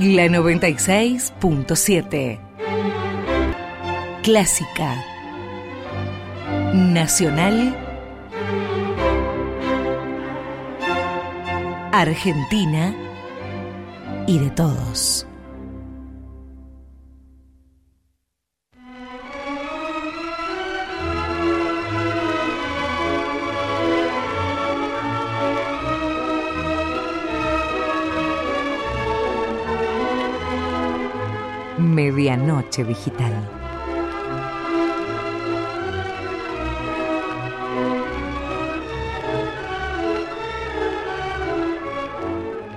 La 96.7. Clásica. Nacional. Argentina. Y de todos. Medianoche Digital.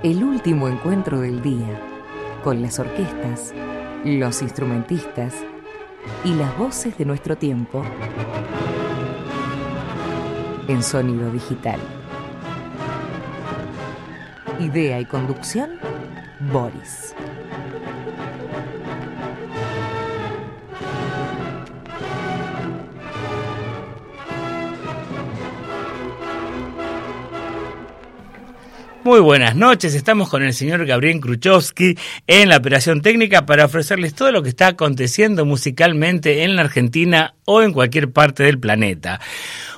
El último encuentro del día con las orquestas, los instrumentistas y las voces de nuestro tiempo en sonido digital. Idea y conducción, Boris. Muy buenas noches, estamos con el señor Gabriel Kruchowski en la operación técnica para ofrecerles todo lo que está aconteciendo musicalmente en la Argentina o en cualquier parte del planeta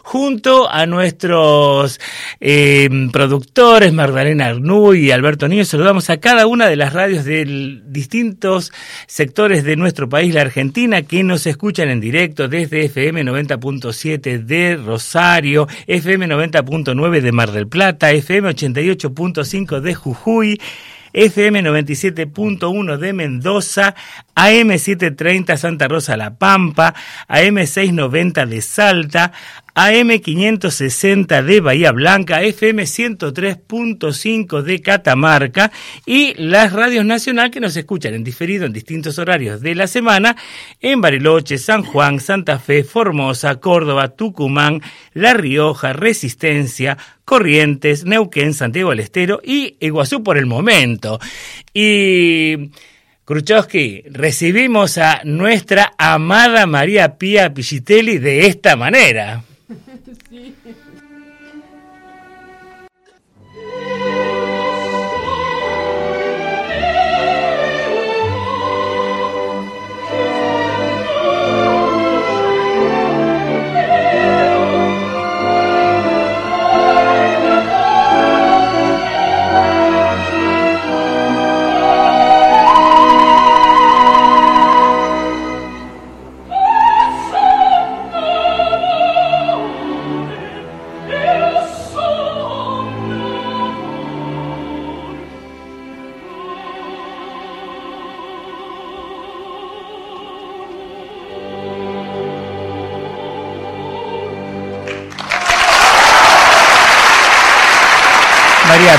junto a nuestros eh, productores, Magdalena Arnú y Alberto Niño. Saludamos a cada una de las radios de distintos sectores de nuestro país, la Argentina, que nos escuchan en directo desde FM 90.7 de Rosario, FM 90.9 de Mar del Plata, FM 88.5 de Jujuy, FM 97.1 de Mendoza, AM 730 Santa Rosa La Pampa, AM 690 de Salta, AM 560 de Bahía Blanca, FM 103.5 de Catamarca y las radios nacionales que nos escuchan en diferido en distintos horarios de la semana en Bariloche, San Juan, Santa Fe, Formosa, Córdoba, Tucumán, La Rioja, Resistencia, Corrientes, Neuquén, Santiago del Estero y Iguazú por el momento. Y Kruchowski, recibimos a nuestra amada María Pía Pichitelli de esta manera. María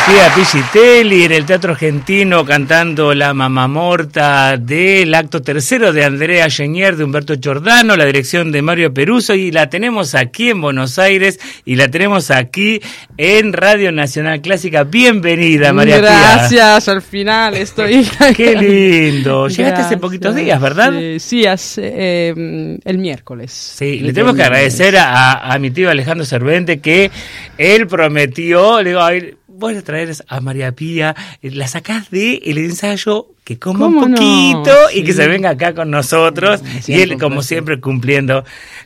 Pía Pichitelli en el Teatro Argentino cantando la mamá morta del acto tercero de Andrea Genier de Humberto Giordano, la dirección de Mario Peruso y la tenemos aquí en Buenos Aires y la tenemos aquí en Radio Nacional Clásica. Bienvenida María Pía. Gracias, al final estoy. Qué lindo. Llegaste hace poquitos días, ¿verdad? Sí, hace, eh, el miércoles. Sí, le tenemos que agradecer a, a, mi tío Alejandro Cervente que él prometió, le digo, a ir voy a traer a María Pía, eh, la sacás de el ensayo que coma un poquito y que se venga acá con nosotros y él como siempre cumpliendo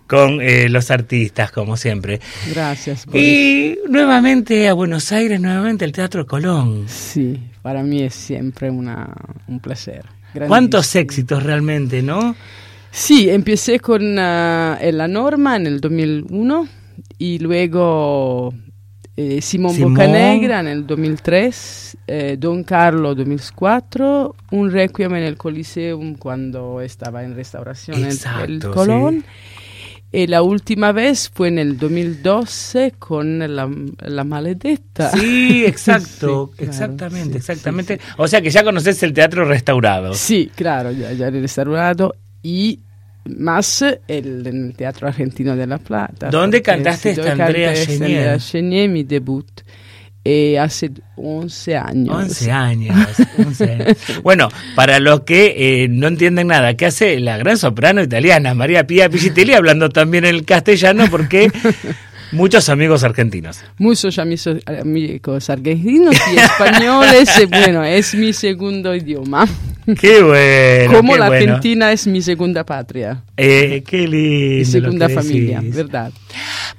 con eh, los artistas como siempre. Gracias. y nuevamente a Buenos Aires, nuevamente el Teatro Colón. Sí, para mí es siempre una, un placer. ¿Cuántos éxitos realmente, no? Sí, empecé con uh, La Norma en el 2001 y luego eh, Simón, Simón Boccanegra nel 2003, eh, Don Carlo 2004, un Requiem en el Coliseum cuando estaba en restauración Exacto, el, Colón. Sí. Y la última vez fue en el 2012 con La, la Maledetta. Sí, exacto, sí, exactamente, claro, sí, exactamente. O sea que ya conoces el teatro restaurado. Sí, claro, ya, ya restaurado y más el, en el Teatro Argentino de La Plata. ¿Dónde cantaste esta Andrea Chenier? Chenier, mi debut. Eh, hace 11 años. 11 años. 11 años. bueno, para los que eh, no entienden nada, ¿qué hace la gran soprano italiana María Pia Pichitelli hablando también el castellano? Porque Muchos amigos argentinos. Muchos amigos argentinos y españoles. bueno, es mi segundo idioma. Qué bueno. Como la Argentina es mi segunda patria. Eh, qué lindo. Mi segunda familia, ¿verdad?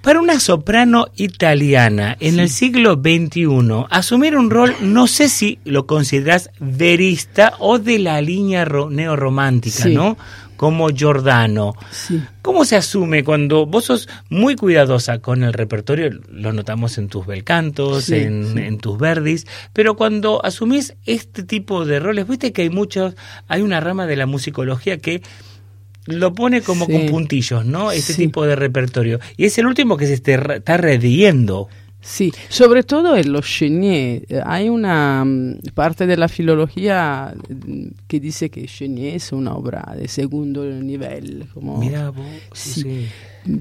Para una soprano italiana en el siglo XXI, asumir un rol, no sé si lo consideras verista o de la línea neorromántica, ¿no? Como Giordano. ¿Cómo se asume cuando vos sos muy cuidadosa con el repertorio? Lo notamos en tus belcantos, en, tus verdis, pero cuando asumís este tipo de roles, viste que hay muchos, hay una rama de la musicología que lo pone como con puntillos, ¿no? Este tipo de repertorio. Y es el último que se está rediendo. Sí, sobre todo en los Chenier. Hay una mm, parte de la filología mm, que dice que Chenier es una obra de segundo nivel. Como, Mira vos, sí.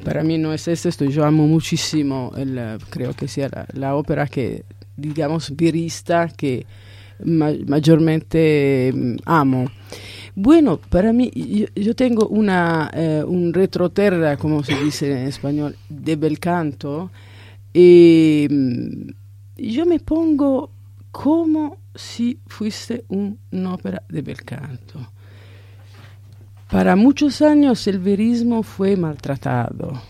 Para mí no es esto, yo amo muchísimo, el, creo que sea la, ópera que, digamos, virista que mayormente mm, amo. Bueno, para mí, yo, tengo una, eh, un retroterra, como se dice en español, de bel canto mm, yo me pongo como si fuese un'opera de bel canto. Para muchos años el verismo fue maltratado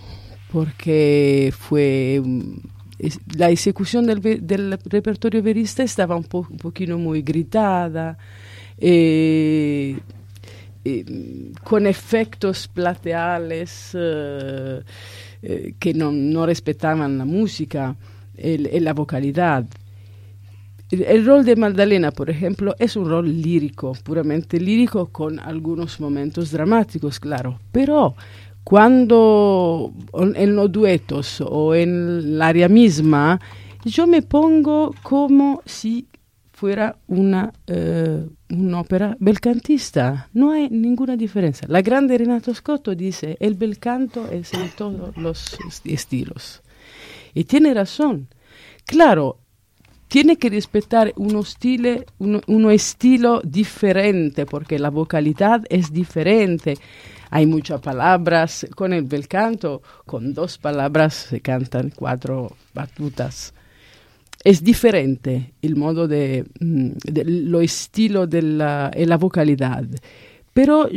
porque fue mm, la ejecución del, repertorio verista estaba un, po, poquito muy gritada, eh, eh, con efectos plateales. Eh, eh, que no, no, respetaban la música y la vocalidad. El, rol de Magdalena, por ejemplo, es un rol lírico, puramente lírico, con algunos momentos dramáticos, claro, pero cuando en los duetos o en el área misma, yo me pongo como si fuera una, eh, un'opera belcantista. No hay ninguna diferencia. La grande Renato Scotto dice, el bel canto es en todos los estilos. Y tiene razón. Claro, tiene que respetar uno, stile, uno, uno estilo diferente, porque la vocalidad es diferente. Hay muchas palabras. Con el bel canto, con dos palabras se cantan cuatro batutas es diferente el modo de, mm, lo estilo de la, la vocalidad. Pero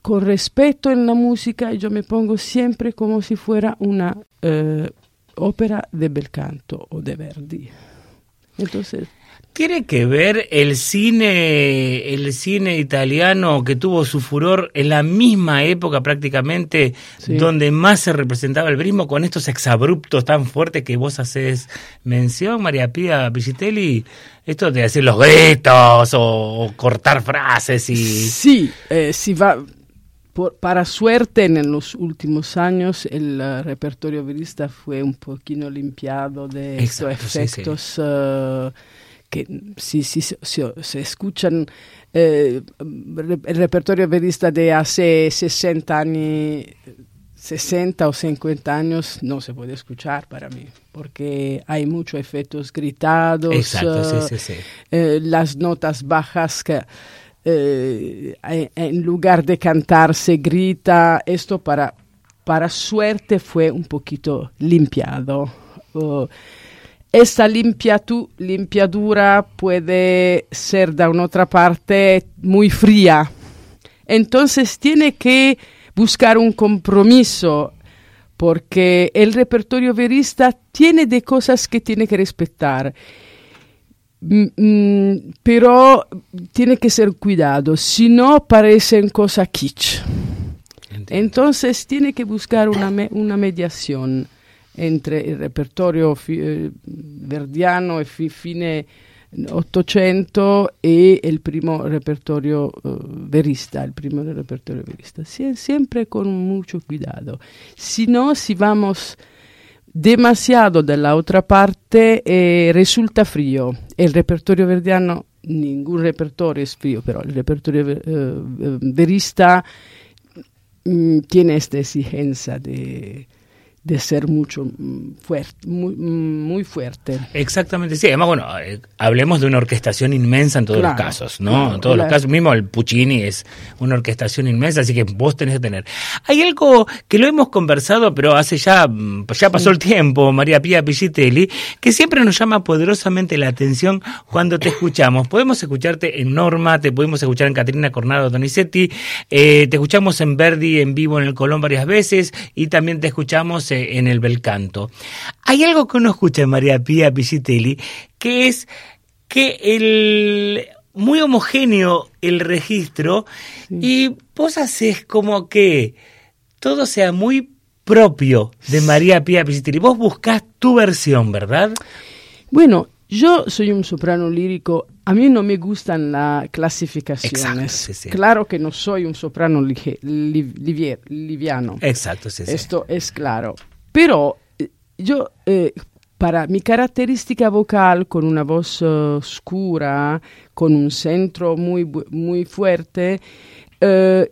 con respeto en la música yo me pongo siempre como si fuera una eh, ópera de bel canto o de Verdi. Entonces, ¿Tiene que ver el cine, el cine italiano que tuvo su furor en la misma época prácticamente donde más se representaba el brismo con estos exabruptos tan fuertes que vos haces mención, María Pía Piscitelli? Esto de decir los gritos o, cortar frases y... Sí, eh, si va... para suerte, en los últimos años el uh, repertorio verista fue un poquito limpiado de estos efectos... Uh, que si, si, se escuchan eh, el repertorio verista de hace 60 años, 60 o 50 años, no se puede escuchar para mí, porque hay muchos efectos gritados, eh, las notas bajas que... Eh, en lugar de cantar se grita, esto para, para suerte fue un poquito limpiado. Uh, esta limpiadura puede ser de una otra parte muy fría. Entonces tiene que buscar un compromiso porque el repertorio verista tiene de cosas que tiene que respetar. Mm, pero tiene que ser cuidado, si no parecen cosas kitsch. Entonces tiene que buscar una, una mediación entre il repertorio eh, verdiano e fi, fine Ottocento e il primo repertorio uh, verista, il primo repertorio verista. Sie, siempre con mucho cuidado. Si no, si vamos demasiado dalla otra parte, eh, resulta frío. El repertorio verdiano, ningún repertorio es frío, però il repertorio uh, verista mm, tiene esta exigencia de de ser mucho mm, fuerte, muy, mm, muy, fuerte. Exactamente, sí. Además, bueno, eh, hablemos de una orquestación inmensa en todos los casos, ¿no? en todos los casos, mismo el Puccini es una orquestación inmensa, así que vos tenés que tener. Hay algo que lo hemos conversado, pero hace ya, mm, ya pasó el tiempo, María Pía Pillitelli, que siempre nos llama poderosamente la atención cuando te escuchamos. Podemos escucharte en Norma, te podemos escuchar en Caterina Cornado Donizetti, eh, te escuchamos en Verdi en vivo en el Colón varias veces y también te escuchamos en el bel canto. Hay algo que uno escucha en María Pía Piscitelli, que es que el muy homogéneo el registro y vos haces como que todo sea muy propio de María Pía Piscitelli. Vos buscás tu versión, ¿verdad? Bueno, yo soy un soprano lírico. A mí no me gustan las clasificaciones. Claro que no soy un soprano liviano. Exacto, sí, Esto es claro. Pero eh, yo, eh, para mi característica vocal, con una voz uh, oscura, con un centro muy, muy fuerte,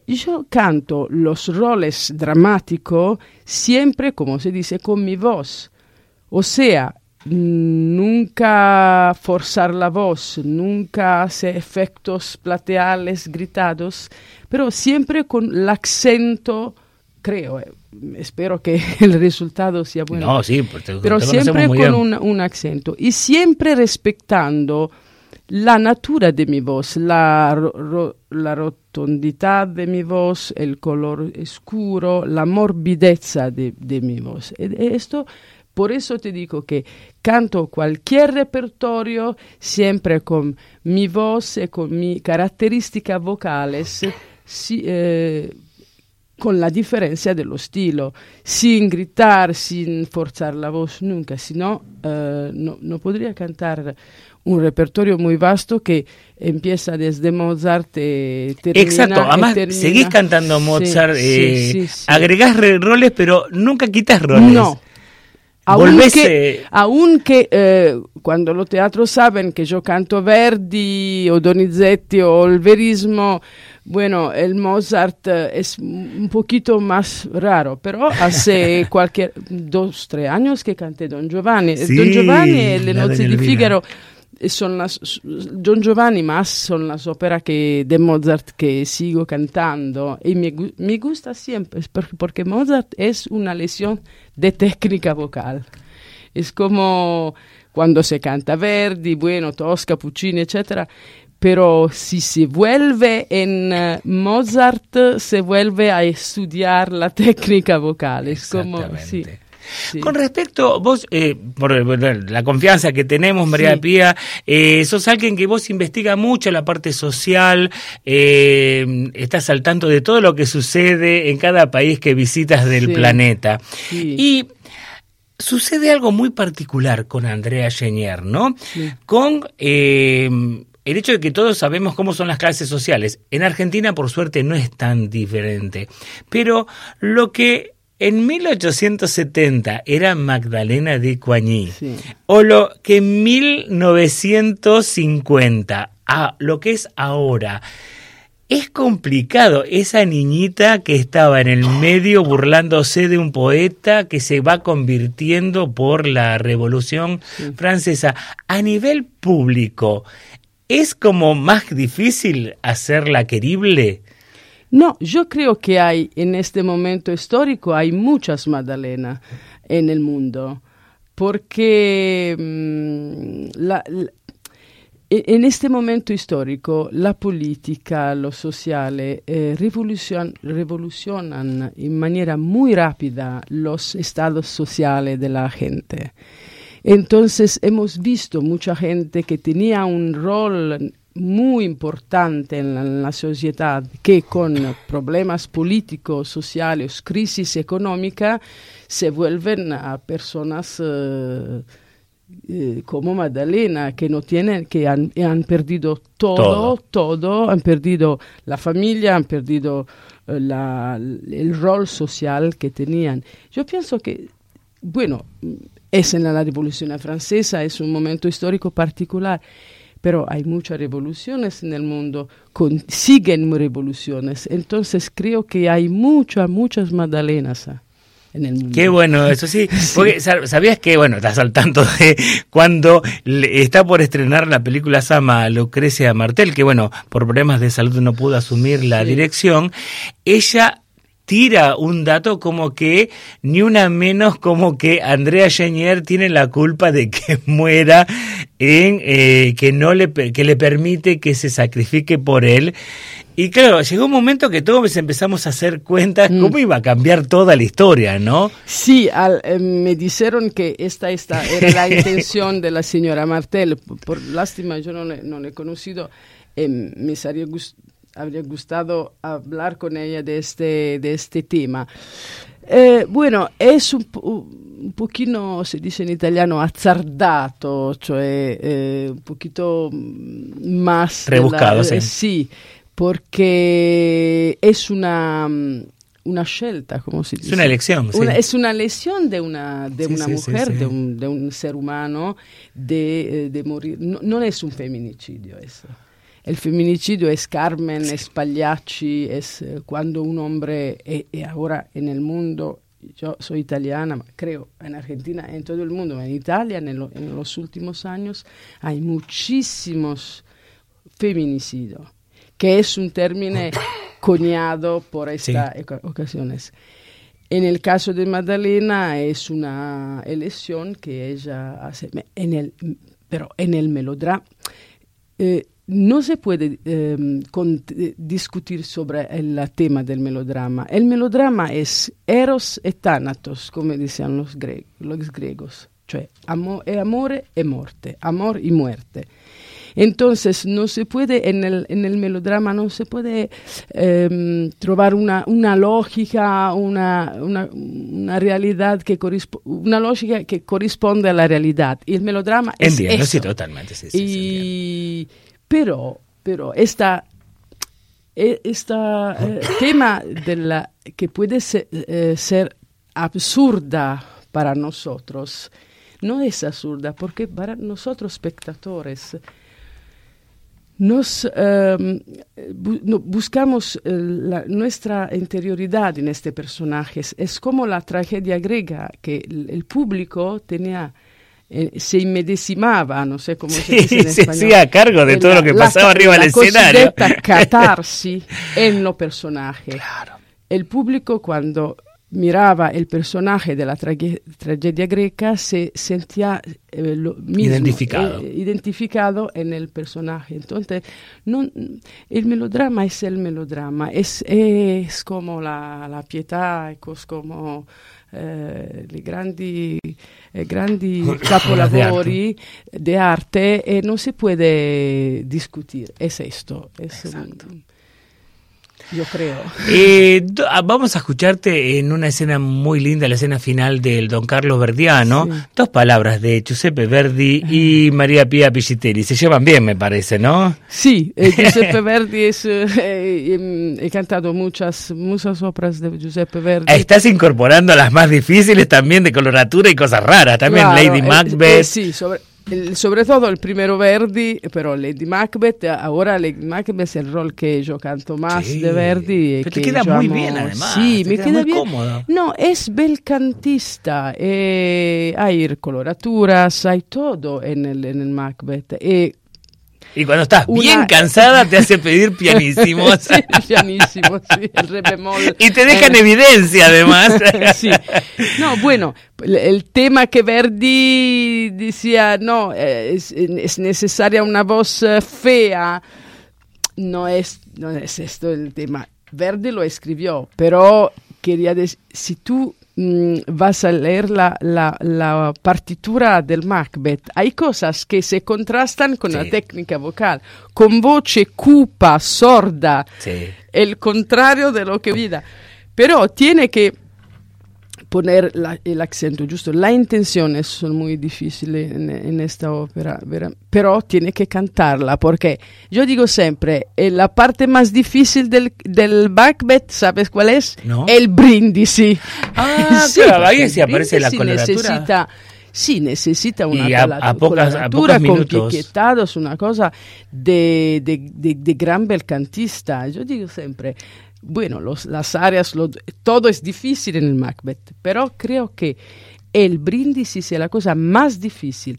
yo canto los roles dramáticos siempre, como se dice, con mi voz. O sea, nunca forzar la voz, nunca hacer efectos plateales gritados, pero siempre con el acento, creo, eh, espero que el resultado sea bueno. No, sí, pero siempre con un, un, acento y siempre respetando la natura de mi voz, la, ro, la rotondidad de mi voz, el color oscuro, la morbidezza de, de mi voz. E, e esto, por eso te digo que canto cualquier repertorio siempre con mi voz y con mis características vocales. Si, eh, con la diferencia dello estilo, sin gritar, sin forzar la voz nunca, sino uh, no, no podría cantar un repertorio muy vasto que empieza desde Mozart y termina. Exacto, además seguís cantando Mozart, sí, eh, sí, sí, agregás roles, pero nunca quitas roles. No. Aunque, aunque eh, cuando los teatros saben que yo canto Verdi o Donizetti o el verismo, Bueno, el Mozart es un poquito más raro, pero hace cualquier dos, tres años que canté Don Giovanni. Sí, Don Giovanni e le nozze di Figaro las, Don Giovanni más son las óperas que, de Mozart que sigo cantando y me, me gusta siempre porque Mozart es una lesión de técnica vocal. Es como cuando se canta Verdi, bueno, Tosca, Puccini, etcétera pero si se vuelve en uh, Mozart, se vuelve a estudiar la técnica vocal. Es como, sí. Sí. Con respecto, vos, eh, por, la confianza que tenemos, María sí. Pía, eh, sos alguien que vos investiga mucho la parte social, eh, estás al tanto de todo lo que sucede en cada país que visitas del sí. planeta. Y sucede algo muy particular con Andrea Genier, ¿no? Con el hecho de que todos sabemos cómo son las clases sociales. En Argentina, por suerte, no es tan diferente. Pero lo que en 1870 era Magdalena de Coigny, sí. o lo que en 1950, a lo que es ahora, es complicado. Esa niñita que estaba en el medio burlándose de un poeta que se va convirtiendo por la Revolución sí. Francesa. A nivel público, ¿Es como más difícil hacerla querible? No, yo creo que hay en este momento histórico, hay muchas Magdalena en el mundo, porque la, la, en este momento histórico la política, lo sociale eh, revolucion, revolucionan en manera muy rápida los estados sociales de la gente. Entonces hemos visto mucha gente que tenía un rol muy importante en la, en la sociedad que con problemas políticos, sociales, crisis económica, se vuelven a personas eh, eh, como Magdalena, que no tienen, que han, han perdido todo, todo, todo, han perdido la familia, han perdido eh, la, el rol social que tenían. Yo pienso que, bueno, es en la Revolución Francesa, es un momento histórico particular, pero hay muchas revoluciones en el mundo, con, siguen revoluciones, entonces creo que hay muchas, muchas Magdalenas. en el mundo. Qué bueno, eso sí. Porque sabías que, bueno, estás al tanto de cuando está por estrenar la película Sama Lucrecia Martel, que bueno, por problemas de salud no pudo asumir la dirección. Ella tira un dato como que ni una menos como que Andrea Genier tiene la culpa de que muera en eh, que no le que le permite que se sacrifique por él y claro, llegó un momento que todos empezamos a hacer cuenta mm. cómo iba a cambiar toda la historia, ¿no? Sí, eh, me dijeron que esta, esta era la intención de la señora Martel. Por, lástima, yo no le, he conocido. Eh, me habría gustado hablar con ella de este, de este tema. Eh, bueno, es un, un, pochino, se dice in italiano, azzardato, cioè un poquito más... Rebuscado, sí. Sí, porque es una, una scelta, como se dice. Es una elección. es una elección de una, de una mujer, de, un, de, un, ser humano, de, eh, de morir. No, no, es un feminicidio eso. El feminicidio es Carmen, es Pagliacci, es eh, cuando un hombre, y, y, ahora en el mundo, yo soy italiana, creo en Argentina, en todo el mundo, en Italia, en, el, en los últimos años, hay muchísimos feminicidios que es un término coñado por estas ocasiones. En el caso de Magdalena es una elección que ella hace, en el, pero en el melodrama eh, no se puede em, eh, discutir sobre el tema del melodrama. El melodrama es eros e thanatos, como decían los, los griegos, cioè amo, e amore e morte, amor y muerte. Entonces, no se puede, en el, en el melodrama no se puede eh, una, una lógica, una, una, una realidad que una lógica que corresponde a la realidad. Y el melodrama es Entiendo, eso. sí, totalmente. Sí, sí, y, pero, pero esta este tema de la, que puede ser, eh, ser absurda para nosotros, no es absurda, porque para nosotros espectadores nos em, buscamos eh, nuestra interioridad en este personaje. Es como la tragedia griega, que el, público tenía eh, se inmedesimaba, no sé cómo se dice en sí, español. Sí, a cargo de todo lo que pasaba arriba del escenario. La catarsis en los personajes. Claro. El público cuando miraba el personaje de la tragedia greca se sentía eh, lo mismo, identificado. Eh, identificado en el personaje. Entonces, no, el melodrama es el melodrama, es, es como la, la pietà, es como eh, i grandi, eh, grandi capolavori de arte e non si può discutere, è questo. Es yo creo. Eh, ah, vamos a escucharte en una escena muy linda, la escena final del Don Carlos Verdiano. Sí. Dos palabras de Giuseppe Verdi y María Pia Pichiteri. Se llevan bien, me parece, ¿no? Sí, eh, Giuseppe Verdi es. Eh, he cantado muchas, muchas obras de Giuseppe Verdi. Estás incorporando las más difíciles también de coloratura y cosas raras. También claro, Lady Macbeth. Eh, sí, sobre todo el primero Verdi, pero Lady Macbeth, ahora Lady Macbeth es el rol que yo canto más Sí. de Verdi. Pero que te queda muy amo. bien, además, Sí, te me queda queda muy bien. cómodo. No, es bel cantista, eh, hay coloraturas, hay todo en el, en el Macbeth. Eh, Y cuando estás Una- bien cansada te hace pedir pianísimos. sí, pianísimo, sí, el re bemol. y te dejan Eh, evidencia además. sí. No, bueno, el, el tema que Verdi decía, no, eh, es, es necesaria una voz eh, fea, no es, no es esto el tema. Verdi lo escribió, pero quería decir, si tú mm, vas a leer la, la, la partitura del Macbeth, hay cosas que se contrastan con la Sí. técnica vocal, con voce cupa, sorda, Sí. el contrario de lo que vida. Pero tiene que poner la- el acento justo. Las intenciones son muy difíciles en, en esta ópera, vera- pero tiene que cantarla, porque yo digo siempre, eh, la parte más difícil del, del Macbeth, ¿sabes cuál es? No. El brindisi. Ah, Sí, claro, ahí porque sí el aparece la brindisi coloratura. Necesita, sí, necesita una Y a- cola- a pocas- a coloratura pocos con minutos. piequetados, una cosa de, de, de- de gran bel cantista. Yo digo siempre, bueno, los, las áreas, todo es difícil en el Macbeth, pero creo que el brindisi es la cosa más difícil.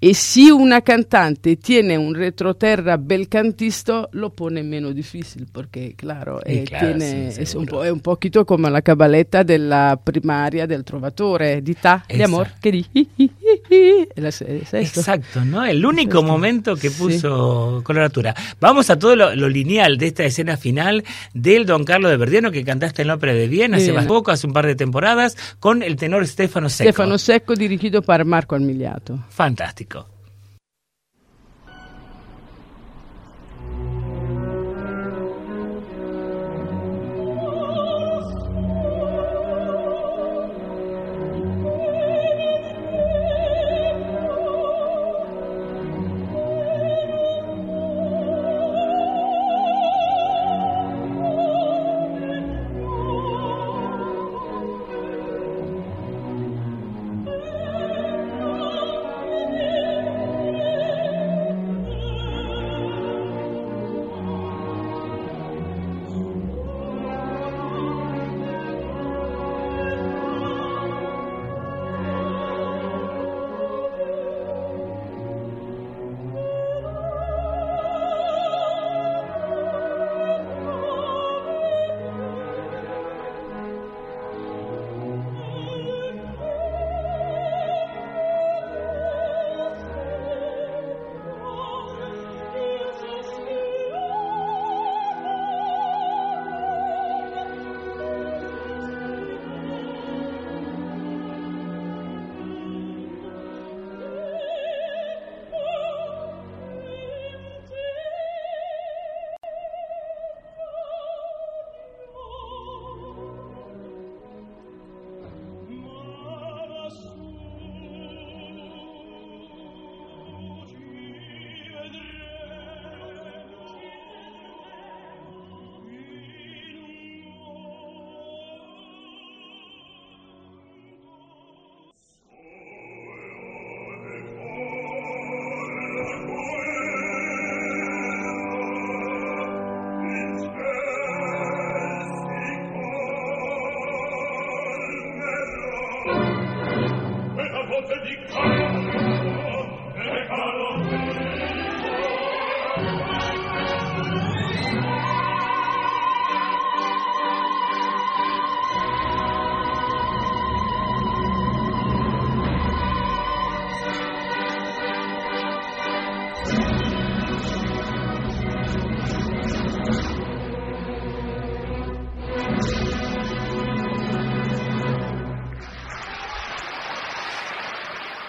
Y si una cantante tiene un retroterra bel cantista, lo pone menos difícil, porque claro, eh, tiene, es, un po', un poquito como la cabaleta de la primaria del trovatore, di ta, de amor, que di. Exacto, ¿no? El único momento que puso coloratura. Vamos a todo lo, lineal de esta escena final del Don Carlos de Verdiano que cantaste en la ópera de Viena hace poco, hace un par de temporadas, con el tenor Stefano Secco. Stefano Secco dirigido por Marco Armigliato. Fantástico.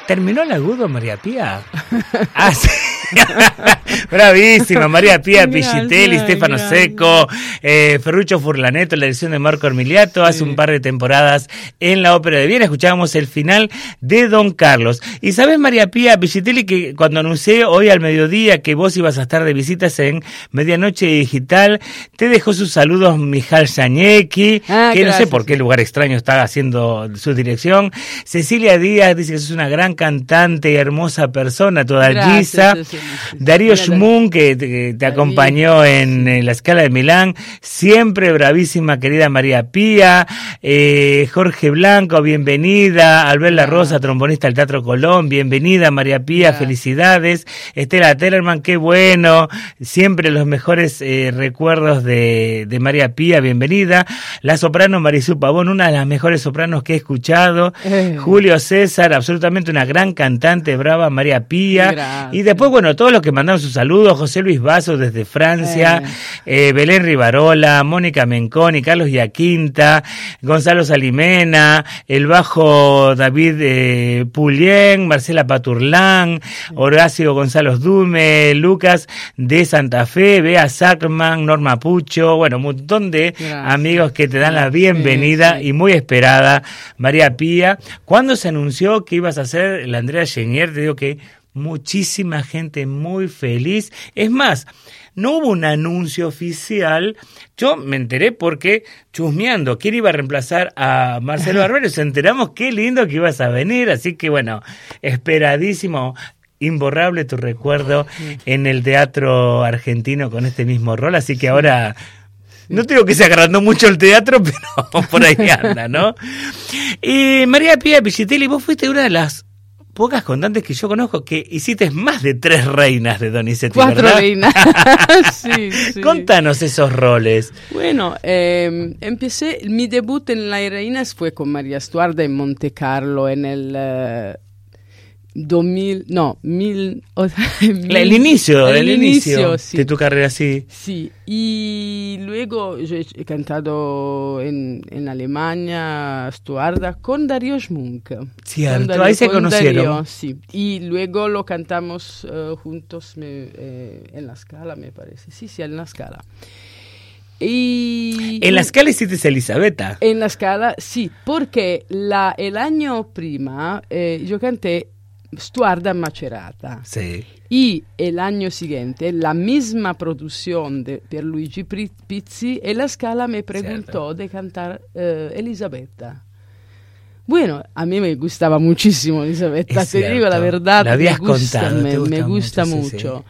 ¿Terminó el agudo, María Pía? Ah, sí. Bravísima, María Pía Pichitelli, Stefano Seco, eh, Ferruccio Furlaneto, la edición de Marco Armiliato, hace un par de temporadas en la Ópera de Viena. Escuchábamos el final de Don Carlos. Y sabes, María Pía Pichitelli, que cuando anuncié hoy al mediodía que vos ibas a estar de visitas en Medianoche Digital, te dejó sus saludos Mijal Zañecki, ah, que no sé por qué lugar extraño está haciendo su dirección. Cecilia Díaz dice que sos una gran cantante y hermosa persona, toda lisa. Darío Que te, acompañó en, la escala de Milán, siempre bravísima querida María Pía, eh, Jorge Blanco, bienvenida, Albert La Rosa, trombonista del Teatro Colón, bienvenida María Pía, felicidades, Estela Tellerman, qué bueno, siempre los mejores eh, recuerdos de, María Pía, bienvenida, la soprano Marisú Pavón, una de las mejores sopranos que he escuchado, eh. Julio César, absolutamente una gran cantante, brava María Pía, y después, bueno, todos los que mandaron sus saludos, José Luis Vaso desde Francia, eh. Belén Rivarola, Mónica Menconi, Carlos Yaquinta, Gonzalo Salimena, el bajo David eh, Pulien, Marcela Paturlán, Horacio Gonzalo Dume, Lucas de Santa Fe, Bea Sackman, Norma Pucho, bueno, un montón de amigos que te dan la bienvenida y muy esperada, María Pía. ¿Cuándo se anunció que ibas a ser la Andrea Genier? Te digo que muchísima gente muy feliz. Es más, no hubo un anuncio oficial. Yo me enteré porque, chusmeando, quién iba a reemplazar a Marcelo Barbero, nos enteramos qué lindo que ibas a venir. Así que, bueno, esperadísimo imborrable tu recuerdo en el teatro argentino con este mismo rol, así que ahora No digo que se agrandó mucho el teatro, pero por ahí anda, ¿no? Y María Pía Pichitelli, vos fuiste una de las pocas contantes que yo conozco que hiciste más de tres reinas de Donizetti, Cuatro ¿verdad? reinas. sí, sí. Contanos esos roles. Bueno, eh, empecé, mi debut en Las Reinas fue con María Stuarda en Monte Carlo en el eh, 2000, no, mil, o sea, La- el inicio, el el, inicio, inicio, sí. de tu carrera, sí. Sí, y luego yo he cantado en, en Alemania, Stuarda, con Dario Schmunk. Cierto, Con Dario- ahí se con conocieron. Dario, sí. Y luego lo cantamos eh, juntos me- eh, en la Scala, me parece. Sí, sí, en la Scala. Y En la escala hiciste Elisabetta. en la Scala, sí, porque la, el año prima eh, yo canté Stuarda Macerata. Sí. Y el año siguiente, la misma producción de Pierluigi Pizzi, en la Scala me preguntó de cantar eh, Elisabetta. Bueno, a mí me gustaba muchísimo Elisabetta, Es te digo la cierto. verdad, La me gusta, contado, me, gusta me gusta mucho, sí, mucho.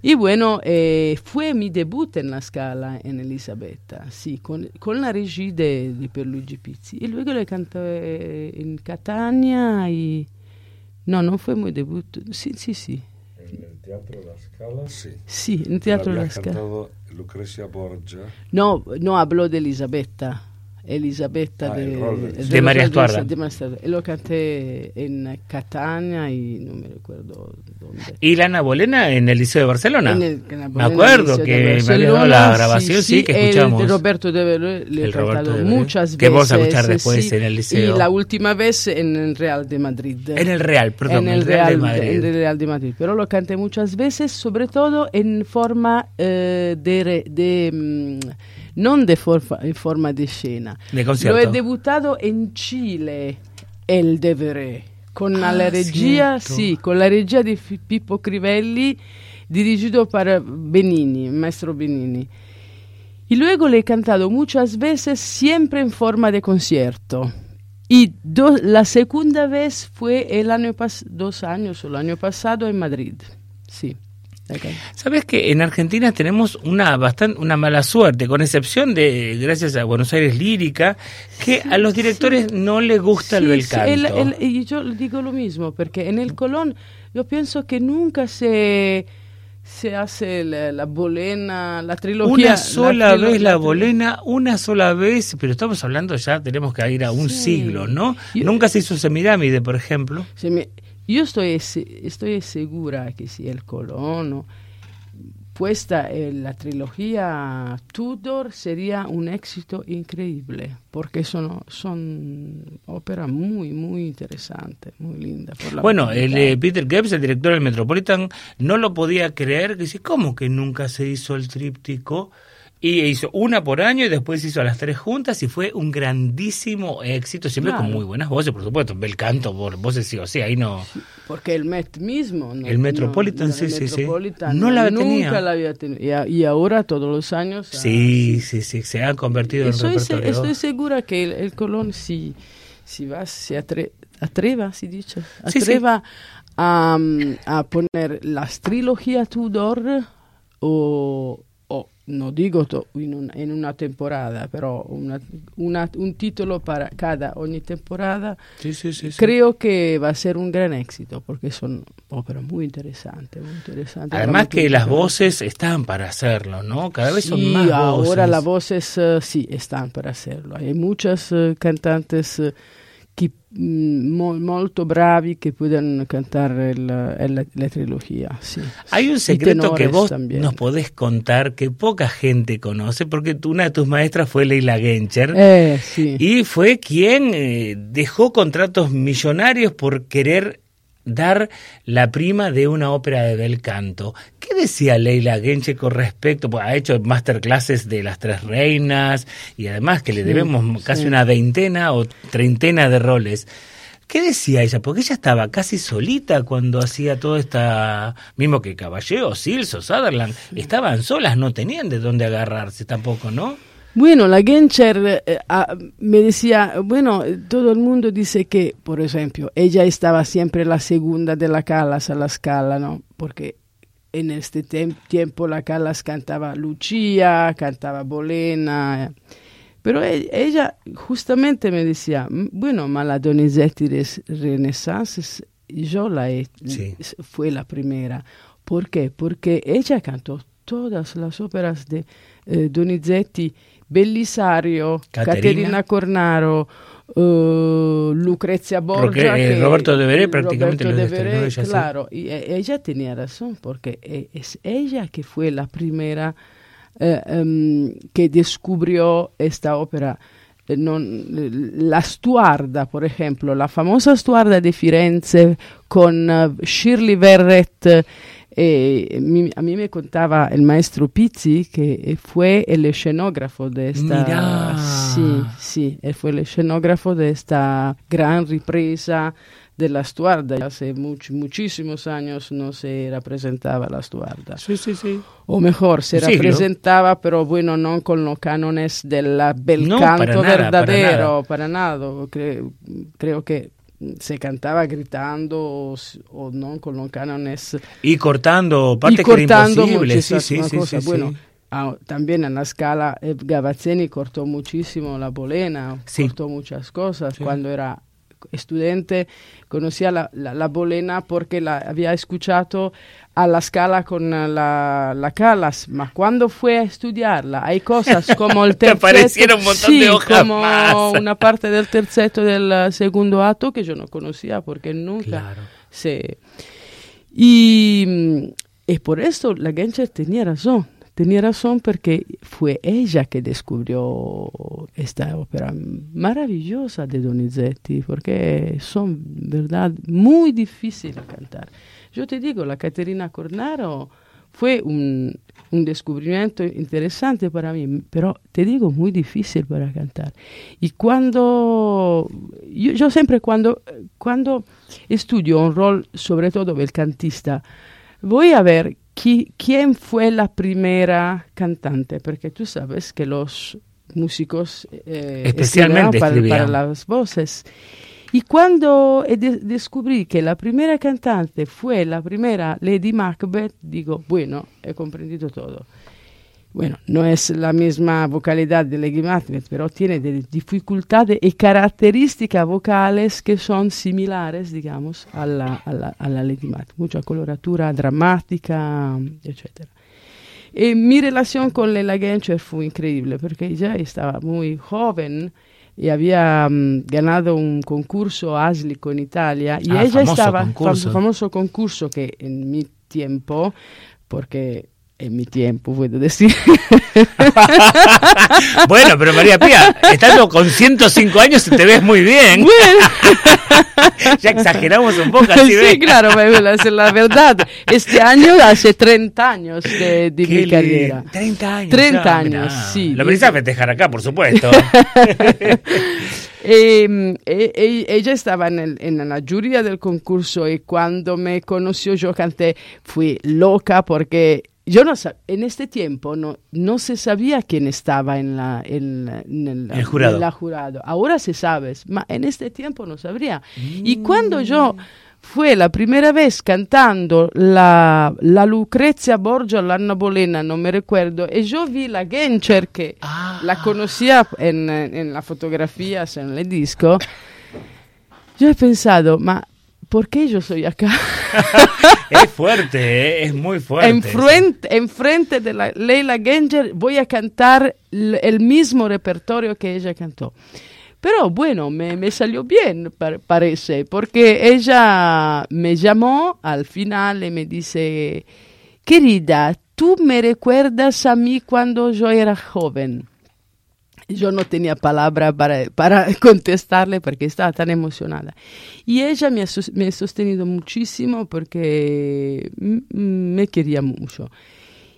Y bueno, eh, fue mi debut en la Scala en Elisabetta, sí, con, con la regia de, de Pierluigi Pizzi. Y luego le canté en Catania y... No, no fue mi debut, sí, sí, sí. En el Teatro La Scala, sí. Sí, en Teatro Había La Scala. cantado Lucrecia Borgia. No, no habló de Elisabetta. Elisabetta Ah, de, el de- De María rol Stuarda. de María Stuarda. E lo canté en Catania y no me recuerdo dónde. Y Lana Bolena en el Liceo de Barcelona. En el- en la me acuerdo de que me dado la grabación, sí, que el escuchamos. de Roberto de Veré le he El cantado de muchas que veces. vamos a escuchar después sí, en el Liceo. Y la última vez en el Real de Madrid. En el Real, perdón, en el el Real de Real, Madrid. en el Real de Madrid. Pero lo canté muchas veces, sobre todo en forma eh, de, de mm, non de forma, en forma de scena. Lo he debutado en Chile, el Deveré, con Ah, la regia, sì, con la regia di Pippo Crivelli, dirigido para Benini, maestro Benini. Y luego le he cantado muchas veces, siempre en forma de concierto. Y do- la segunda vez fue el año pas- dos años o el año pasado en Madrid. Sí. Sabes que en Argentina tenemos una bastante una mala suerte, con excepción de gracias a Buenos Aires Lírica, que a los directores no les gusta el Sí, bel sí, canto. el- el- y yo digo lo mismo, porque en el Colón yo pienso que nunca se, se hace la, la bolena, la trilogía. Una sola vez la bolena, una sola vez, pero estamos hablando ya, tenemos que ir a un Sí. siglo, ¿no? Yo- Nunca se hizo Semirámide, por ejemplo. se me- yo estoy, estoy segura que si el Colón puesta en la trilogía Tudor sería un éxito increíble, porque son, son óperas muy, muy interesantes, muy lindas. por la Bueno, el eh, Peter Gibbs, el director del Metropolitan, no lo podía creer, que dice, ¿cómo que nunca se hizo el tríptico? Y hizo una por año y después hizo las tres juntas y fue un grandísimo éxito, siempre con Claro. muy buenas voces, por supuesto. Bel canto por voces sí o sí, ahí no. Porque el Met mismo. no- El Metropolitan, no, sí, el sí, sí. No la nunca tenía. la había tenido. Y, a- ahora, todos los años. ah, Sí, sí, sí, se ha convertido en repertorio. estoy segura que el, el Colón, si, si va, se atre- atreva, si dice, Sí, sí. atreva A, mm, a poner las trilogías Tudor o no digo to- in, un- in una temporada, però una- una- un titolo para cada ogni temporada, Sí, sí, sí, sí. creo que va a ser un gran éxito porque son óperas muy interesantes, muy interesantes. Además que las voces están para hacerlo, ¿no? Cada vez son Sí, más ahora voces. las voces eh, sí están para hacerlo. Hay muchas eh, cantantes eh, que, mm, mo- molto bravi que pueden cantar el, eh, la, la trilogía. Sí. Hay un secreto que vos también. nos podés contar que poca gente conoce, porque una de tus maestras fue Leila Gencher. Eh, sí. Y fue quien eh, dejó contratos millonarios por querer dar la prima de una ópera de bel canto. ¿Qué decía Leila Genche con respecto? Pues ha hecho masterclasses de las tres reinas y además que le Sí, debemos casi sí. una veintena o treintena de roles. ¿Qué decía ella? Porque ella estaba casi solita cuando hacía toda esta... Mismo que Caballero, Sils o Sutherland, estaban solas, no tenían de dónde agarrarse tampoco, ¿no? Bueno, la Gencher eh, ah, me decía, bueno, eh, todo el mundo dice que, por ejemplo, ella estaba siempre la segunda de la Calas a la Scala, ¿no? Porque en este tiempo la Callas cantaba Lucia, cantaba Bolena. Pero e, ella justamente me decía, bueno, ma la Donizetti Renaissance yo la he, fue la primera. ¿Por qué? Porque ella cantó todas las óperas de eh, Donizetti, Bellisario, Caterina, Cornaro, uh, Lucrezia Borgia. Eh, Roberto de Veré prácticamente Roberto de Veré, claro, y e, ella tenía razón, porque es ella que fue la primera eh, um, que descubrió esta ópera. Eh, non, la Stuarda, por ejemplo, la famosa Stuarda de Firenze con uh, Shirley Verrett E mi, a mí me contaba el maestro Pizzi que fue el escenógrafo de esta. Mirá. Sí, sí, él fue el escenógrafo de esta gran ripresa de la Stuarda. Hace much, muchísimos años no se representaba la Stuarda. Sí, sí, sí. O mejor, se representaba, pero bueno, no con los cánones del bel no, canto para nada, verdadero, para nada. Para nada. Creo, creo que se cantaba gritando o, o, no con los cánones y cortando parte y cortando que era imposible sí, sí, sí, cosas. sí, bueno sí. ah, también en la escala eh, Gavazzeni cortó muchísimo la bolena cortó muchas cosas cuando era estudiante conocía la, la, la, bolena porque la había escuchado a la escala con la, la Calas, mas cuando fue a estudiarla hay cosas como el terceto, aparecieron un montón sí, de hojas como más. una parte del terceto del segundo acto que yo no conocía porque nunca Claro. se... Y, mm, y por eso la Genscher tenía razón, tenía razón porque fue ella que descubrió esta ópera maravillosa de Donizetti, porque son, verdad, muy difíciles de cantar. Yo te digo, la Caterina Cornaro fue un, un, descubrimiento interesante para mí, pero te digo, muy difícil para cantar. Y cuando, yo, yo siempre cuando, cuando estudio un rol, sobre todo del cantista, voy a ver qui, quién fue la primera cantante, porque tú sabes que los músicos eh, especialmente para, para, las voces. Y cuando de descubrí que la primera cantante fue la primera Lady Macbeth, digo, bueno, he comprendido todo. Bueno, no es la misma vocalidad de Lady Macbeth, pero tiene dificultades y características vocales que son similares, digamos, a la, a la, a la. Mucha coloratura dramática, etc. Y mi relación con Lela Genscher fue increíble, porque ella estaba muy joven, y había um, ganado un concurso Aslico en Italia y ah, ella famoso estaba concurso. fam famoso concurso que en mi tiempo porque en mi tiempo puedo decir. Bueno pero María Pía estando con 105 años te ves muy bien. Bueno. ya exageramos un poco así sí ves. claro es la verdad. Este año hace 30 años de, de mi carrera. 30 años 30 ya, años sí. Lo venís a festejar acá por supuesto. Eh, eh, ella estaba en, el, en, la jury del concurso y cuando me conoció yo canté, fui loca porque yo no en este tiempo no, no se sabía quién estaba en la, en, en el, el, jurado. En la jurado. Ahora se sabe, en este tiempo no sabría. Mm. Y cuando yo fue la primera vez cantando la, la Lucrezia Borgia, l'Anna Bolena, no me recuerdo, y yo vi la Genscher que ah. la conocía en, en las fotografías, en el disco. Yo he pensado, ma ¿por qué yo soy acá? es fuerte, ¿eh? es muy fuerte. Enfrente, enfrente de la Leila Genscher voy a cantar el mismo repertorio que ella cantó. Pero bueno, me, me salió bien, par parece, porque ella me llamó al final y me dice, querida, tú me recuerdas a mí cuando yo era joven. Yo no tenía palabra para, para contestarle porque estaba tan emocionada. Y ella me ha, me ha sostenido muchísimo porque me quería mucho.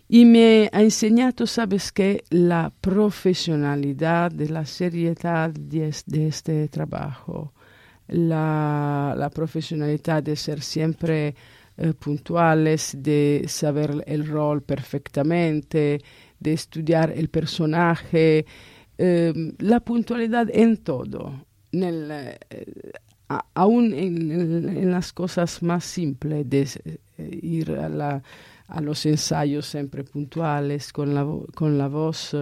Y me ha enseñado, sabes que la profesionalidad, de la seriedad de, de este trabajo, la, la, profesionalidad de ser siempre eh, puntuales, de saber el rol perfectamente, de estudiar el personaje, eh, la puntualidad en todo, nel, eh, aún en, en, en, las cosas más simples, de ir a la a los ensayos siempre puntuales, con la, con la voz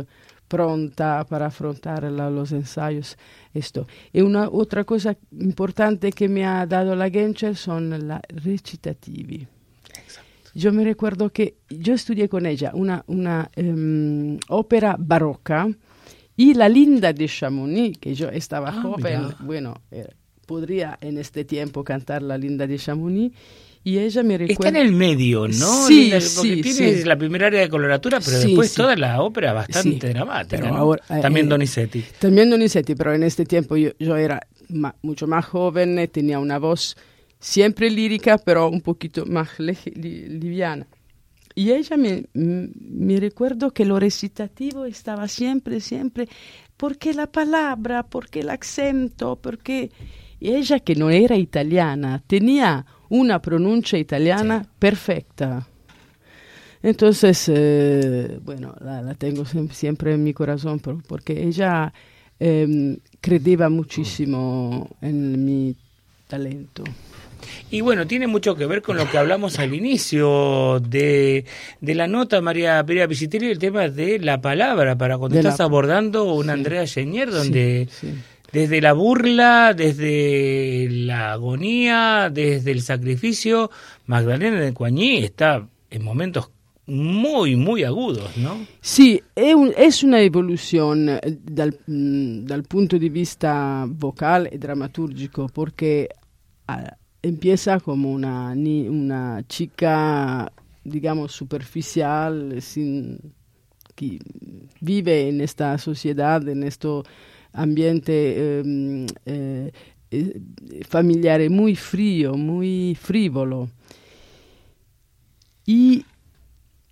pronta para afrontar los ensayos. Esto. Y una otra cosa importante que me ha dado la Gencher son los recitativi. Yo me recuerdo que yo estudié con ella una, una um, ópera barroca y La Linda de Chamonix, que yo estaba ah, joven, bueno, eh, podría en este tiempo cantar La Linda de Chamonix y ella me recuerda... Está en el medio, ¿no? Sí, Porque sí, tiene la primera área de coloratura, pero después toda la ópera bastante dramática. ahora, también eh, Donizetti. También Donizetti, pero en este tiempo yo, yo era mucho más joven, eh, tenía una voz siempre lírica, pero un poquito más liviana. Y ella me, me recuerdo que lo recitativo estaba siempre, siempre, porque la palabra, porque el acento, porque ella que no era italiana tenía una pronuncia italiana perfecta. Entonces, eh, bueno, la, tengo siempre en mi corazón porque ella eh, creía muchísimo en mi talento. Y bueno, tiene mucho que ver con lo que hablamos al inicio de, de la nota, María Perea Visiteri, el tema de la palabra, para cuando estás abordando un Andrea Genier, donde desde la burla, desde la agonía, desde el sacrificio, Magdalena de Coañí está en momentos muy, muy agudos, ¿no? Sí, es, un, es una evolución eh, dal, mm, dal, punto di vista vocal e drammaturgico, perché empieza como una, una chica, digamos, superficial, que vive en esta sociedad, en esto ambiente ehm, eh, eh, familiare muy frío, muy frívolo. Y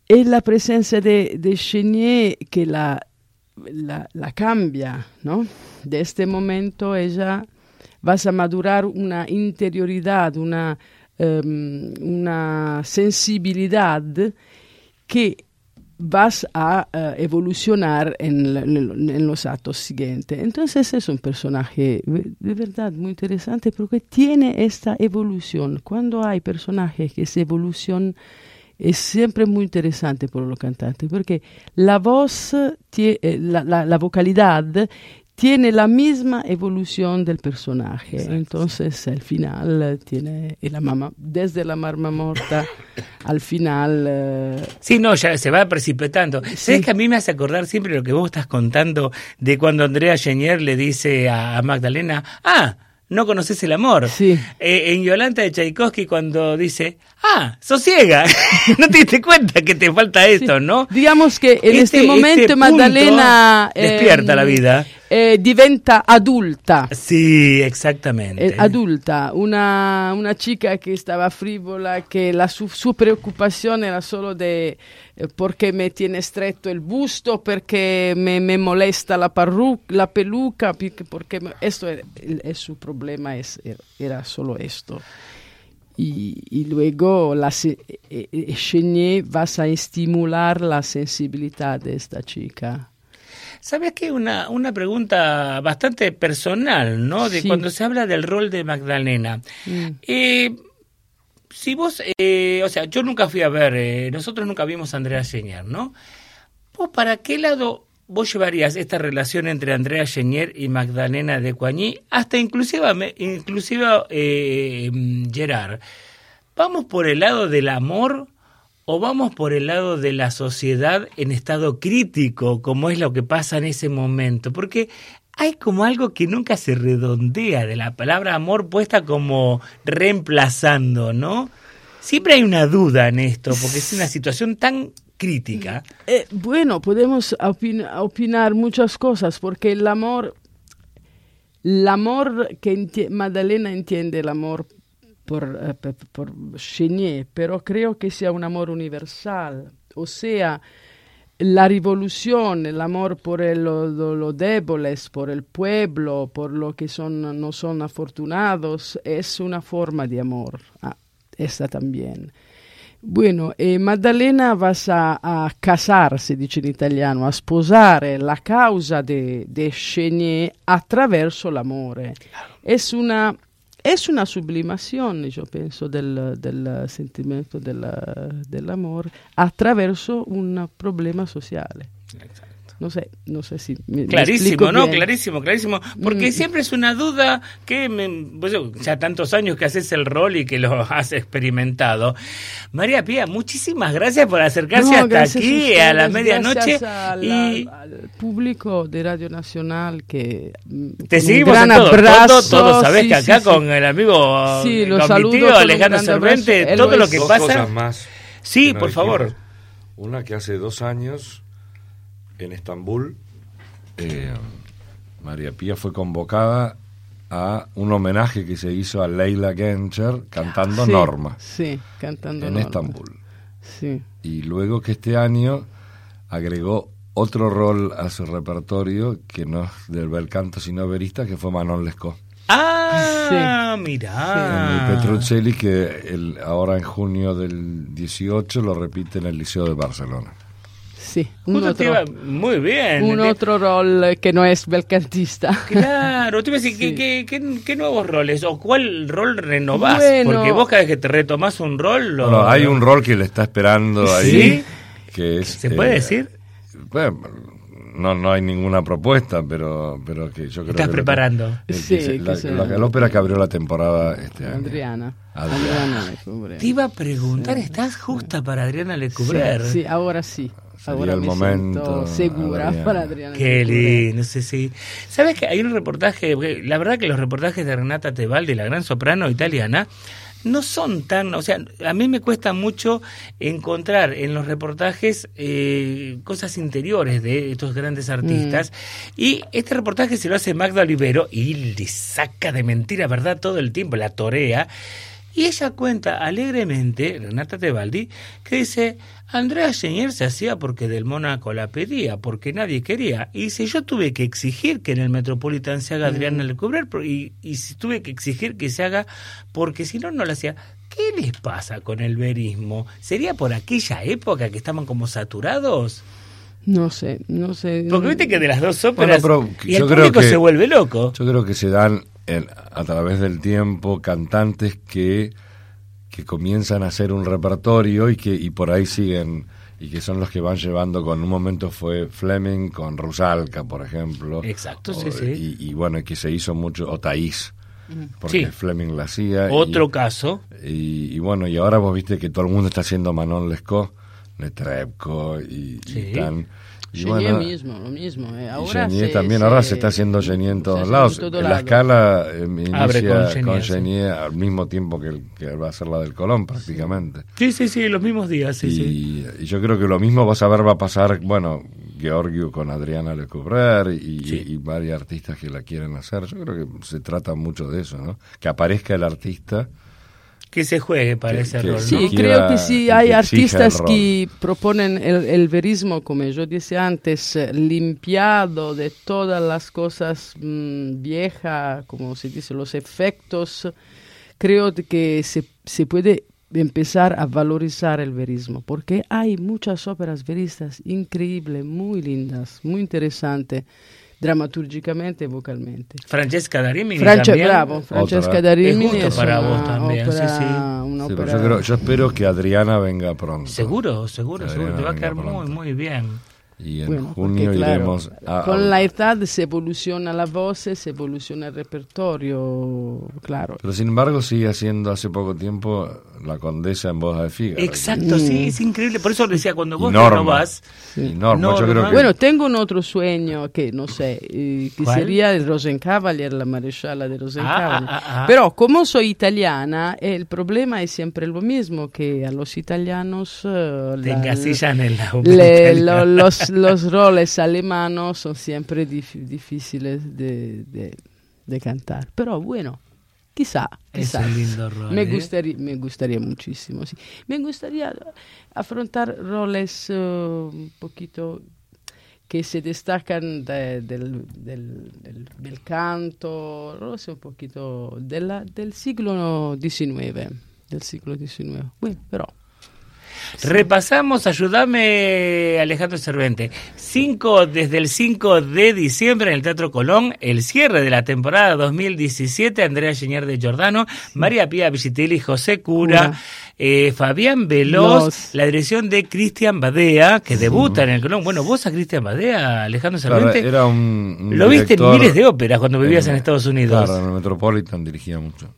es la presencia de, de Chenier que la, la, la, cambia, ¿no? De este momento ella va a madurar una interioridad, una, um, una sensibilidad que vas a uh, evolucionar en, en, los actos siguientes. Entonces es un personaje de verdad muy interesante porque tiene esta evolución. Cuando hay personajes que se evolucionan, es siempre muy interesante por los cantantes porque la voz, eh, la, la vocalidad tiene la misma evolución del personaje. Exacto. Entonces, al final tiene la mamá, desde la marma morta al final. Uh... Sí, no, ya se va precipitando. Sí. ¿Sabes que a mí me hace acordar siempre lo que vos estás contando de cuando Andrea Genier le dice a, Magdalena, ah, no conoces el amor. Sí. Eh, en Yolanta de Tchaikovsky cuando dice, ah, sos ciega, no te diste cuenta que te falta esto, sí. ¿no? Digamos que en este, este momento este Magdalena... Despierta eh, la vida. Eh, diventa adulta. Sí, exactamente. Eh, adulta, una, una, chica que estaba frívola, que la, su, su preocupación era solo de eh, porque me tiene stretto el busto, porque me, me molesta la, parru la peluca, porque, porque me, esto es, es, su problema, es, era solo esto. Y, y luego la, eh, Chenier vas a estimular la sensibilidad de esta chica. ¿Sabes qué? Una, una pregunta bastante personal, ¿no? De sí. cuando se habla del rol de Magdalena. Mm. Eh, si vos, eh, o sea, yo nunca fui a ver, eh, nosotros nunca vimos a Andrea Genier, ¿no? ¿Vos para qué lado vos llevarías esta relación entre Andrea Genier y Magdalena de Coañí, hasta inclusive, inclusive eh, Gerard? ¿Vamos por el lado del amor o vamos por el lado de la sociedad en estado crítico, como es lo que pasa en ese momento? Porque hay como algo que nunca se redondea de la palabra amor puesta como reemplazando, ¿no? Siempre hay una duda en esto, porque es una situación tan crítica. Eh, bueno, podemos opin opinar muchas cosas, porque el amor, el amor que Madalena entiende, el amor por, uh, por Chenier, pero creo que sea un amor universal, o sea, la revolución, el amor por el, lo, lo, débiles, por el pueblo, por lo que son, no son afortunados, es una forma de amor, ah, esta también. Bueno, eh, Maddalena vas a, a, casar, si dice in italiano, a sposare la causa de, de Chenier attraverso l'amore. Claro. Es una es una sublimación, yo pienso, del, del sentimiento del, del amor attraverso un problema sociale. Exacto. No sé, no sé si me, Clarísimo, ¿no? bien. Clarísimo, clarísimo. Porque Mm. siempre es una duda que me, vos ya tantos años que haces el rol y que lo has experimentado. María Pía, muchísimas gracias por acercarse No, hasta aquí ustedes, a la medianoche. gracias al, y al público de Radio Nacional que mm, te con un seguimos gran en todo, abrazo, todo, todo. Sabés sí, que acá sí, con sí. el amigo, Sí, lo con mi tío Alejandro Cervente, todo lo que Dos pasa. cosas más. Sí, por favor. Una que hace dos años en Estambul, eh, María Pía fue convocada a un homenaje que se hizo a Leila Genscher cantando Sí, Norma Sí, cantando en Norma. Estambul. Sí. Y luego que este año agregó otro rol a su repertorio que no es del bel canto sino verista, que fue Manon Lescaut. Ah, En mirá. el Petruccelli, que el, ahora en junio del 18 lo repite en el Liceo de Barcelona. Sí, un Justo otro, iba- muy bien. un otro rol que no es belcantista. Claro, te iba a decir, ¿qué, Sí. qué, qué, qué nuevos roles o cuál rol renovás? Bueno. Porque vos cada vez que te retomás un rol... Lo, Bueno, hay un rol que le está esperando ahí. ¿Sí? Que es, ¿Se puede eh, decir? bueno, no, no hay ninguna propuesta, pero, pero que yo creo Estás que que- preparando. que Sí, que la, la ópera que abrió la temporada este año. Adriana. Adriana. Adriana. Te iba a preguntar, ¿estás justa para Adriana Lecouvreur? Sí, sí, ahora sí. Sería Ahora el me momento, siento segura Adriana. para Adriana. Qué lindo, sí, sí. ¿Sabes que hay un reportaje? La verdad que los reportajes de Renata Tebaldi, la gran soprano italiana, no son tan, o sea, a mí me cuesta mucho encontrar en los reportajes eh, cosas interiores de estos grandes artistas. Y este reportaje se lo hace Magda Olivero y le saca de mentira, ¿verdad? Todo el tiempo, la torea. Y ella cuenta alegremente, Renata Tebaldi, que dice, Andrea Genier se hacía porque del Mónaco la pedía, porque nadie quería. Y dice, yo tuve que exigir que en el Metropolitan se haga Adriana Lecouvreur, por- y, y si tuve que exigir que se haga, porque si no, no lo hacía. ¿Qué les pasa con el verismo? ¿Sería por aquella época que estaban como saturados? No sé, no sé. Porque viste que de las dos óperas, pero y yo el creo público que- se vuelve loco. Yo creo que se dan en- a través del tiempo cantantes que, que comienzan a hacer un repertorio y que y por ahí siguen y que son los que van llevando con un momento fue Fleming con Rusalka por ejemplo Exacto, O- sí, sí. y, y bueno y que se hizo mucho o Thais porque Sí. Fleming la hacía y- Otro caso. y, y bueno, y ahora vos viste que todo el mundo está haciendo Manon Lescaut, Netrebko y, y Sí. tan. Y Genier bueno, mismo, lo mismo. eh. y Ahora Genier se- también, se- ahora se está haciendo Genier en todos lados. en todo la lado. escala eh, inicia Abre con con Genier, Genier, sí. al mismo tiempo que, el- que va a ser la del Colón prácticamente. Sí, sí, sí, los mismos días, sí, y, sí. y yo creo que lo mismo vas a ver va a pasar, bueno, Georgiou con Adriana Lecouvreur y, Sí. y varios artistas que la quieren hacer. Yo creo que se trata mucho de eso, ¿no? Que aparezca el artista Que se juegue para Que- ese que rol, sí, ¿no? que creo que sí que hay el artistas que proponen el, el verismo, como yo decía antes, eh, limpiado de todas las cosas mm, viejas, como se dice, los efectos. Creo que se, se puede empezar a valorizar el verismo, porque hay muchas óperas veristas increíbles, muy lindas, muy interesantes, dramatúrgicamente y vocalmente. Francesca Darimini Francia, también. bravo, Francesca Otra. Darimini Es una también, sí, ópera- sí. una Sí, ópera- yo, creo- yo espero que Adriana venga pronto. Seguro, seguro, seguro. Te va a quedar muy, pronto. muy bien. Y en Bueno, junio porque, claro, iremos a... con la edad se evoluciona la voz, se evoluciona el repertorio, claro. Pero sin embargo sigue haciendo hace poco tiempo la condesa en voz de Fígaro. Exacto, sí, es increíble. Por eso decía, cuando vos Norma. no vas, Y Norma, yo creo Norma. que... Bueno, tengo un otro sueño que no sé, eh, que ¿Cuál? sería el Rosencavalier, la maresciala de Rosencavalier. Ah, ah, ah, ah. Pero como soy italiana, el problema es siempre lo mismo, que a los italianos... eh, te la- encasillan en la los, los roles alemanos son siempre dif- difíciles de, de- de cantar. Pero bueno, quizá, Es quizá. un lindo rol, Me ¿eh? gustaría, me gustaría muchísimo. sí. Me gustaría afrontar roles eh, un poquito que se destacan de- del, del, del, del canto, roles un poquito la- del siglo XIX. Del siglo XIX. Bueno, pero Repasamos, ayúdame Alejandro Cervente. Cinco, desde el 5 de diciembre en el Teatro Colón, el cierre de la temporada 2017, Andrea Genier de Giordano, María Pía Visitelli, José Cura. Eh, Fabián Veloz, la dirección de Cristian Badea, que debuta en el Colón. Bueno, vos a Cristian Badea, Alejandro Cervente, era un, un lo viste en miles de óperas cuando vivías en, Estados Unidos. Claro, en el Metropolitan dirigía mucho.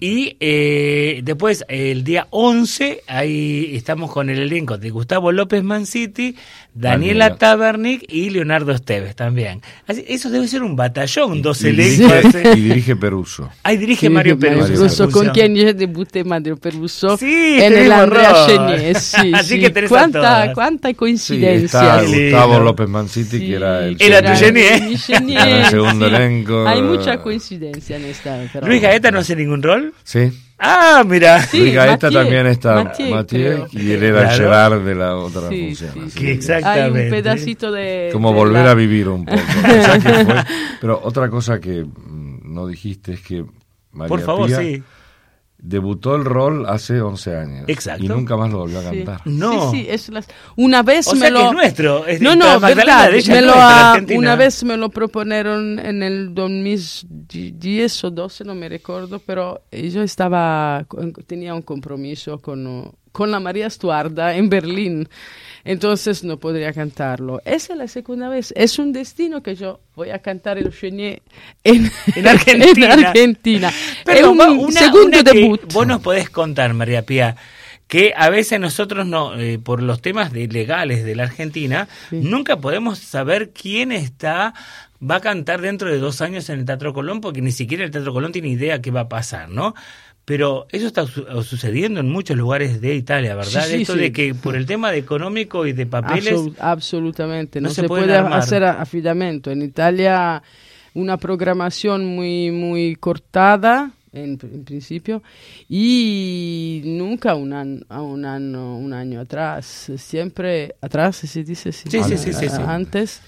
Y eh, después, el día 11, ahí estamos con el elenco de Gustavo López Manciti, Daniela Tabernic y Leonardo Esteves también. Así, eso debe ser un batallón, dos elencos. Y dirige Peruso. Ahí dirige Mario Peruso. Peruso con quien yo debuté Mario Peruso sí, en el Andrea Chenier. Sí, Así que tenés ¿Cuánta, cuánta coincidencia. Gustavo López Manciti, que era el, era tu Chenier. el segundo elenco. Hay mucha coincidencia en esta. Luis Gaeta no hace ningún rol. Sí. Ah, mira. Sí, Gaeta también está Mathieu, y él era el Gerard de la otra función. Sí, exactamente. Hay un pedacito de... Como volver a vivir un poco. pero otra cosa que mm, no dijiste es que María Por favor, sí debutó el rol hace 11 años. Exacto. Y nunca más lo volvió a cantar. No. Sí, sí, es una vez o me sea lo... Que es nuestro. Es no, no, verdad. Me lo una vez me lo proponieron en el 2010 o 12, no me recuerdo, pero yo estaba, tenía un compromiso con, con la María Stuarda en Berlín entonces no podría cantarlo. Esa es la segunda vez. Es un destino que yo voy a cantar el Chenier en, en Argentina. en Argentina. Pero es un segundo debut. Vos nos podés contar, María Pía, que a veces nosotros no, eh, por los temas de legales de la Argentina, nunca podemos saber quién está va a cantar dentro de dos años en el Teatro Colón, porque ni siquiera el Teatro Colón tiene idea qué va a pasar, ¿no? Pero eso está sucediendo en muchos lugares de Italia, ¿verdad? Esto de que por el tema de económico y de papeles... absolutamente, no, se, puede hacer afidamiento. En Italia una programación muy, muy cortada, en, principio, y nunca un año, un año, un año atrás, siempre atrás se dice, sí, sí, sí, sí, antes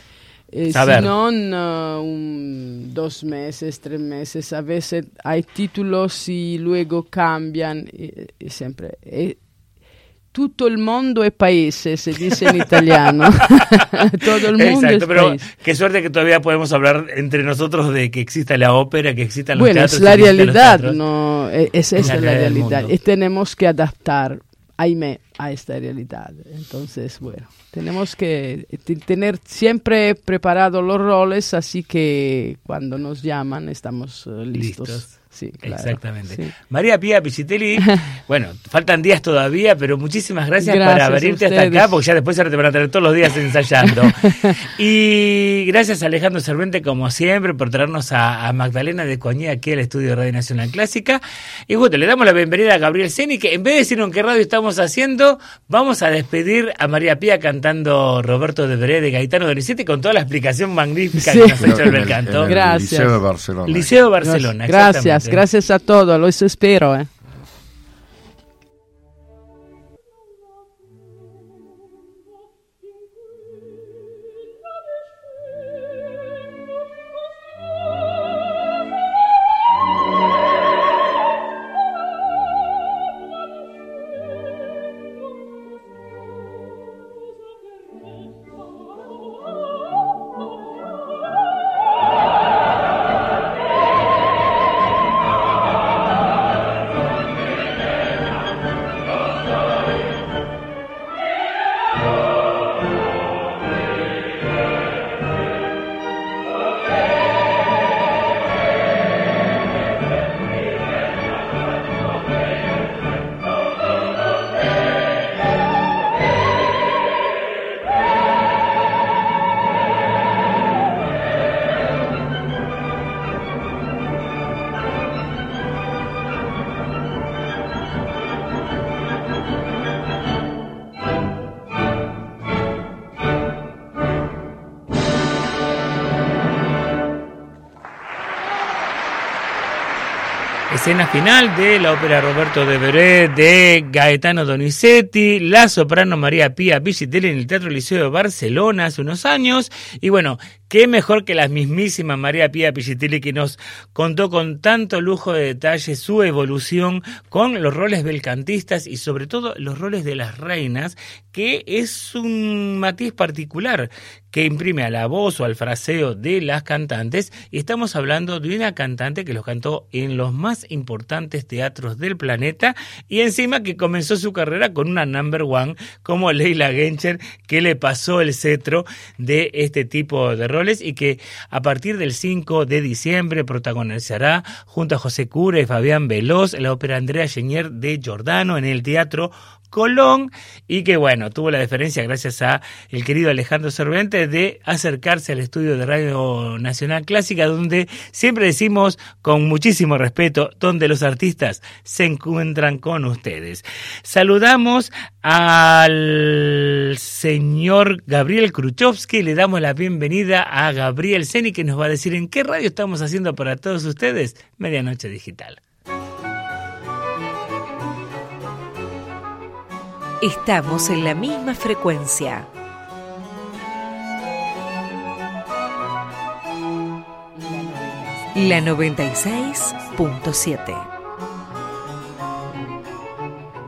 eh, si no, un, dos meses, tres meses, a veces hay títulos y luego cambian, y, y siempre. E, tutto il mondo è paese, se dice en italiano. Todo el mundo Exacto, es pero país. qué suerte que todavía podemos hablar entre nosotros de que exista la ópera, que existan los bueno, teatros. es la realidad, no, es, es esa la la realidad. Y tenemos que adaptar, aime, a esta realidad. Entonces, bueno, tenemos que tener siempre preparados los roles, así que cuando nos llaman estamos eh, listos. Listos. Sí, claro, Exactamente. sí. María Pía Piscitelli, bueno, faltan días todavía, pero muchísimas gracias, Gracias para a venirte hasta acá, porque ya después ahora te van a tener todos los días ensayando. y gracias a Alejandro Cervente, como siempre, por traernos a, a Magdalena de Coñé aquí al estudio de Radio Nacional Clásica. Y bueno, le damos la bienvenida a Gabriel Seni, que en vez de decirnos en qué radio estamos haciendo, vamos a despedir a María Pía cantando Roberto de Veré de Gaetano Donizetti con toda la explicación magnífica Sí. que nos ha hecho el el Gracias. Liceo de Barcelona. Liceo de Barcelona. Gracias, exactamente. Gracias a todos, los espero. eh. Final de la ópera Roberto de Veré de Gaetano Donizetti, la soprano María Pía Vigitelli en el Teatro Liceo de Barcelona hace unos años. Y bueno, Qué mejor que la mismísima María Pía Pichitelli que nos contó con tanto lujo de detalle su evolución con los roles belcantistas y sobre todo los roles de las reinas, que es un matiz particular que imprime a la voz o al fraseo de las cantantes. Y estamos hablando de una cantante que los cantó en los más importantes teatros del planeta y encima que comenzó su carrera con una number one como Leila Gencher que le pasó el cetro de este tipo de y que a partir del 5 de diciembre protagonizará junto a José Cura y Fabián Veloz la ópera Andrea Genier de Giordano en el Teatro Colón y que bueno, tuvo la deferencia gracias a el querido Alejandro Cervantes de acercarse al estudio de Radio Nacional Clásica donde siempre decimos con muchísimo respeto donde los artistas se encuentran con ustedes. Saludamos al señor Gabriel Kruchowski, le damos la bienvenida a Gabriel Seni que nos va a decir en qué radio estamos haciendo para todos ustedes Medianoche Digital. Estamos en la misma frecuencia. La 96.7.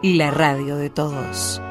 La radio de todos.